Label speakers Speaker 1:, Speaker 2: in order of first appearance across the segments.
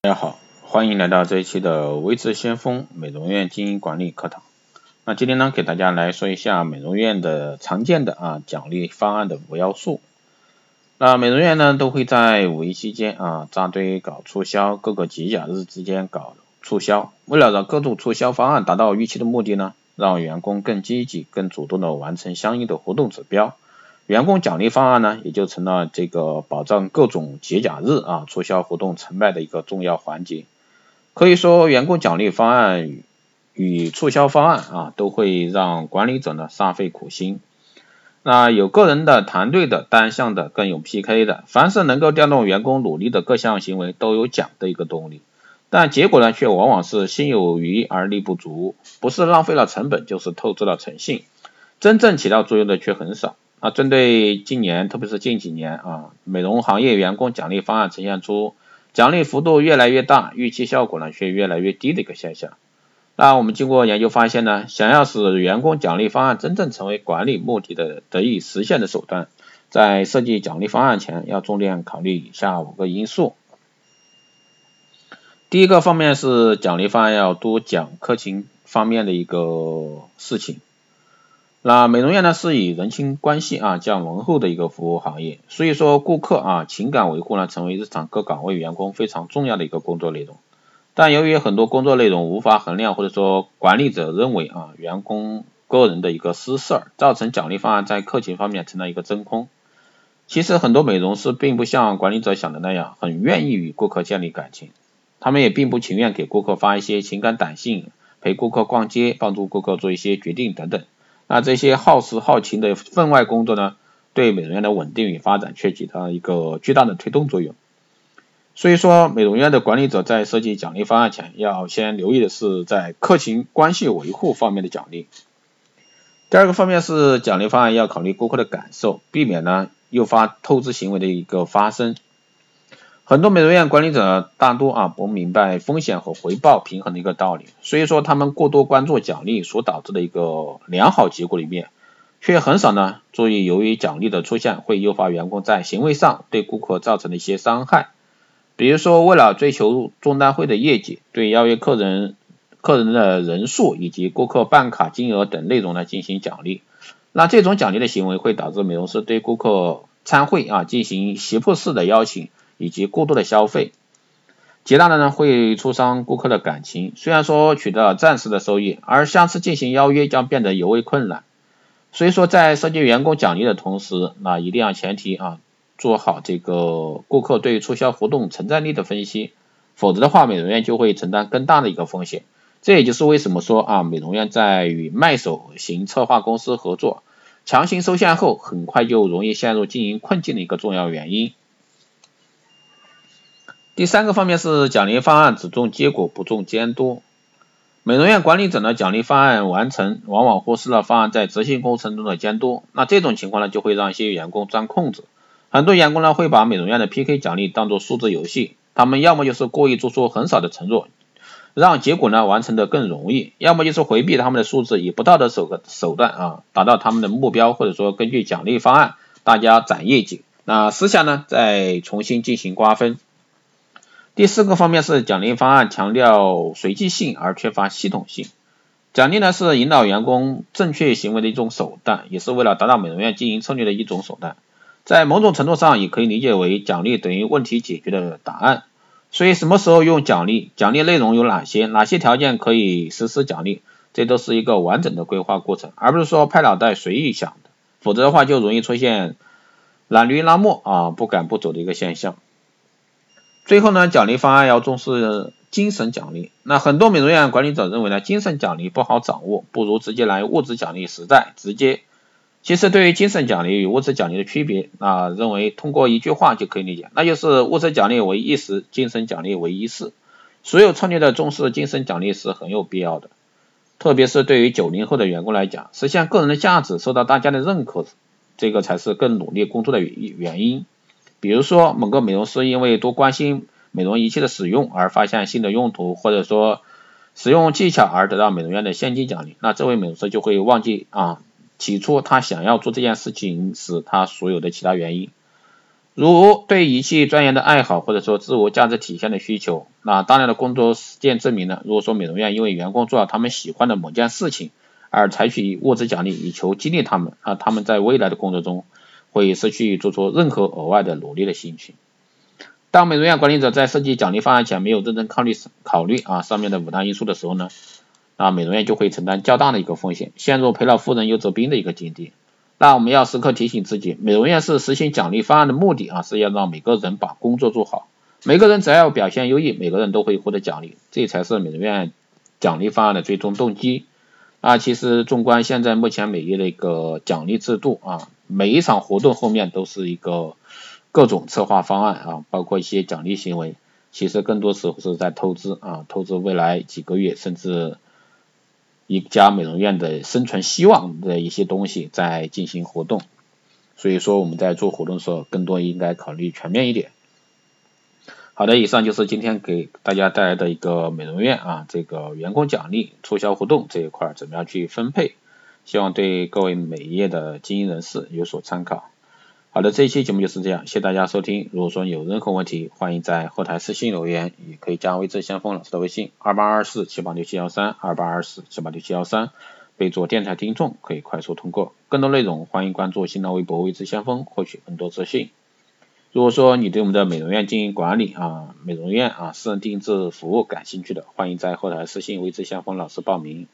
Speaker 1: 大家好，欢迎来到这一期的微智先锋美容院经营管理课堂。那今天呢，给大家来说一下美容院的常见的啊奖励方案的五要素。那美容院呢，都会在五一期间啊扎堆搞促销，各个节假日之间搞促销。为了让各种促销方案达到预期的目的呢，让员工更积极、更主动的完成相应的活动指标。员工奖励方案呢，也就成了这个保障各种节假日啊促销活动成败的一个重要环节。可以说，员工奖励方案与促销方案啊，都会让管理者呢煞费苦心。那有个人的、团队的、单项的，更有 PK 的，凡是能够调动员工努力的各项行为，都有奖的一个动力。但结果呢，却往往是心有余而力不足，不是浪费了成本，就是透支了诚信，真正起到作用的却很少。啊，针对今年，特别是近几年啊，美容行业员工奖励方案呈现出奖励幅度越来越大，预期效果呢却越来越低的一个现象。那我们经过研究发现呢，想要使员工奖励方案真正成为管理目的的得以实现的手段，在设计奖励方案前，要重点考虑以下五个因素。第一个方面是奖励方案要多讲客情方面的一个事情。那美容院呢是以人情关系啊较浓厚的一个服务行业，所以说顾客啊情感维护呢成为日常各岗位员工非常重要的一个工作内容。但由于很多工作内容无法衡量，或者说管理者认为啊员工个人的一个私事儿，造成奖励方案在客情方面成了一个真空。其实很多美容师并不像管理者想的那样，很愿意与顾客建立感情，他们也并不情愿给顾客发一些情感短信，陪顾客逛街，帮助顾客做一些决定等等。那这些耗时耗情的分外工作呢，对美容院的稳定与发展却起到一个巨大的推动作用。所以说，美容院的管理者在设计奖励方案前，要先留意的是在客情关系维护方面的奖励。第二个方面是奖励方案要考虑顾客的感受，避免呢诱发透支行为的一个发生。很多美容院管理者大多啊不明白风险和回报平衡的一个道理，所以说他们过多关注奖励所导致的一个良好结果里面，却很少呢注意由于奖励的出现会诱发员工在行为上对顾客造成的一些伤害。比如说为了追求中单会的业绩，对邀约客人客人的人数以及顾客办卡金额等内容呢进行奖励，那这种奖励的行为会导致美容师对顾客参会啊进行胁迫式的邀请。以及过度的消费，极大的呢会挫伤顾客的感情。虽然说取得了暂时的收益，而下次进行邀约将变得尤为困难。所以说，在设计员工奖励的同时，那一定要前提啊做好这个顾客对促销活动承载力的分析，否则的话，美容院就会承担更大的一个风险。这也就是为什么说啊，美容院在与卖手型策划公司合作，强行收线后，很快就容易陷入经营困境的一个重要原因。第三个方面是奖励方案只重结果不重监督。美容院管理者呢，奖励方案完成，往往忽视了方案在执行过程中的监督。那这种情况呢，就会让一些员工钻空子。很多员工呢，会把美容院的 PK 奖励当做数字游戏，他们要么就是故意做出很少的承诺，让结果呢完成的更容易；要么就是回避他们的数字，以不道德手手段啊达到他们的目标，或者说根据奖励方案大家攒业绩，那私下呢再重新进行瓜分。第四个方面是奖励方案强调随机性而缺乏系统性。奖励呢是引导员工正确行为的一种手段，也是为了达到美容院经营策略的一种手段。在某种程度上也可以理解为奖励等于问题解决的答案。所以什么时候用奖励，奖励内容有哪些，哪些条件可以实施奖励，这都是一个完整的规划过程，而不是说拍脑袋随意想的。否则的话就容易出现懒驴拉磨啊不赶不走的一个现象。最后呢，奖励方案要重视精神奖励。那很多美容院管理者认为呢，精神奖励不好掌握，不如直接来物质奖励实在直接。其实对于精神奖励与物质奖励的区别，啊，认为通过一句话就可以理解，那就是物质奖励为一时，精神奖励为一世。所有策略的重视精神奖励是很有必要的，特别是对于九零后的员工来讲，实现个人的价值，受到大家的认可，这个才是更努力工作的原原因。比如说，某个美容师因为多关心美容仪器的使用而发现新的用途，或者说使用技巧而得到美容院的现金奖励，那这位美容师就会忘记啊起初他想要做这件事情时他所有的其他原因。如对仪器钻研的爱好，或者说自我价值体现的需求，那大量的工作实践证明了，如果说美容院因为员工做了他们喜欢的某件事情，而采取物质奖励以求激励他们，啊，他们在未来的工作中会失去做出任何额外的努力的心情。当美容院管理者在设计奖励方案前没有认真考虑考虑啊上面的五大因素的时候呢，啊美容院就会承担较大的一个风险，陷入赔了夫人又折兵的一个境地。那我们要时刻提醒自己，美容院是实行奖励方案的目的啊，是要让每个人把工作做好。每个人只要表现优异，每个人都会获得奖励，这才是美容院奖励方案的最终动机。啊，其实纵观现在目前美业的一个奖励制度啊，每一场活动后面都是一个各种策划方案啊，包括一些奖励行为，其实更多时候是在透支啊，透支未来几个月甚至。一家美容院的生存希望的一些东西在进行活动，所以说我们在做活动的时候，更多应该考虑全面一点。好的，以上就是今天给大家带来的一个美容院啊，这个员工奖励促销活动这一块怎么样去分配，希望对各位美业的经营人士有所参考。好的，这一期节目就是这样，谢谢大家收听。如果说有任何问题，欢迎在后台私信留言，也可以加微之先锋老师的微信二八二四七八六七幺三二八二四七八六七幺三，备注电台听众，可以快速通过。更多内容欢迎关注新浪微博微之先锋，获取更多资讯。如果说你对我们的美容院经营管理啊、美容院啊私人定制服务感兴趣的，欢迎在后台私信微之先锋老师报名。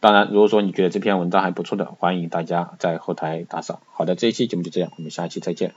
Speaker 1: 当然，如果说你觉得这篇文章还不错的，欢迎大家在后台打赏。好的，这一期节目就这样，我们下期再见。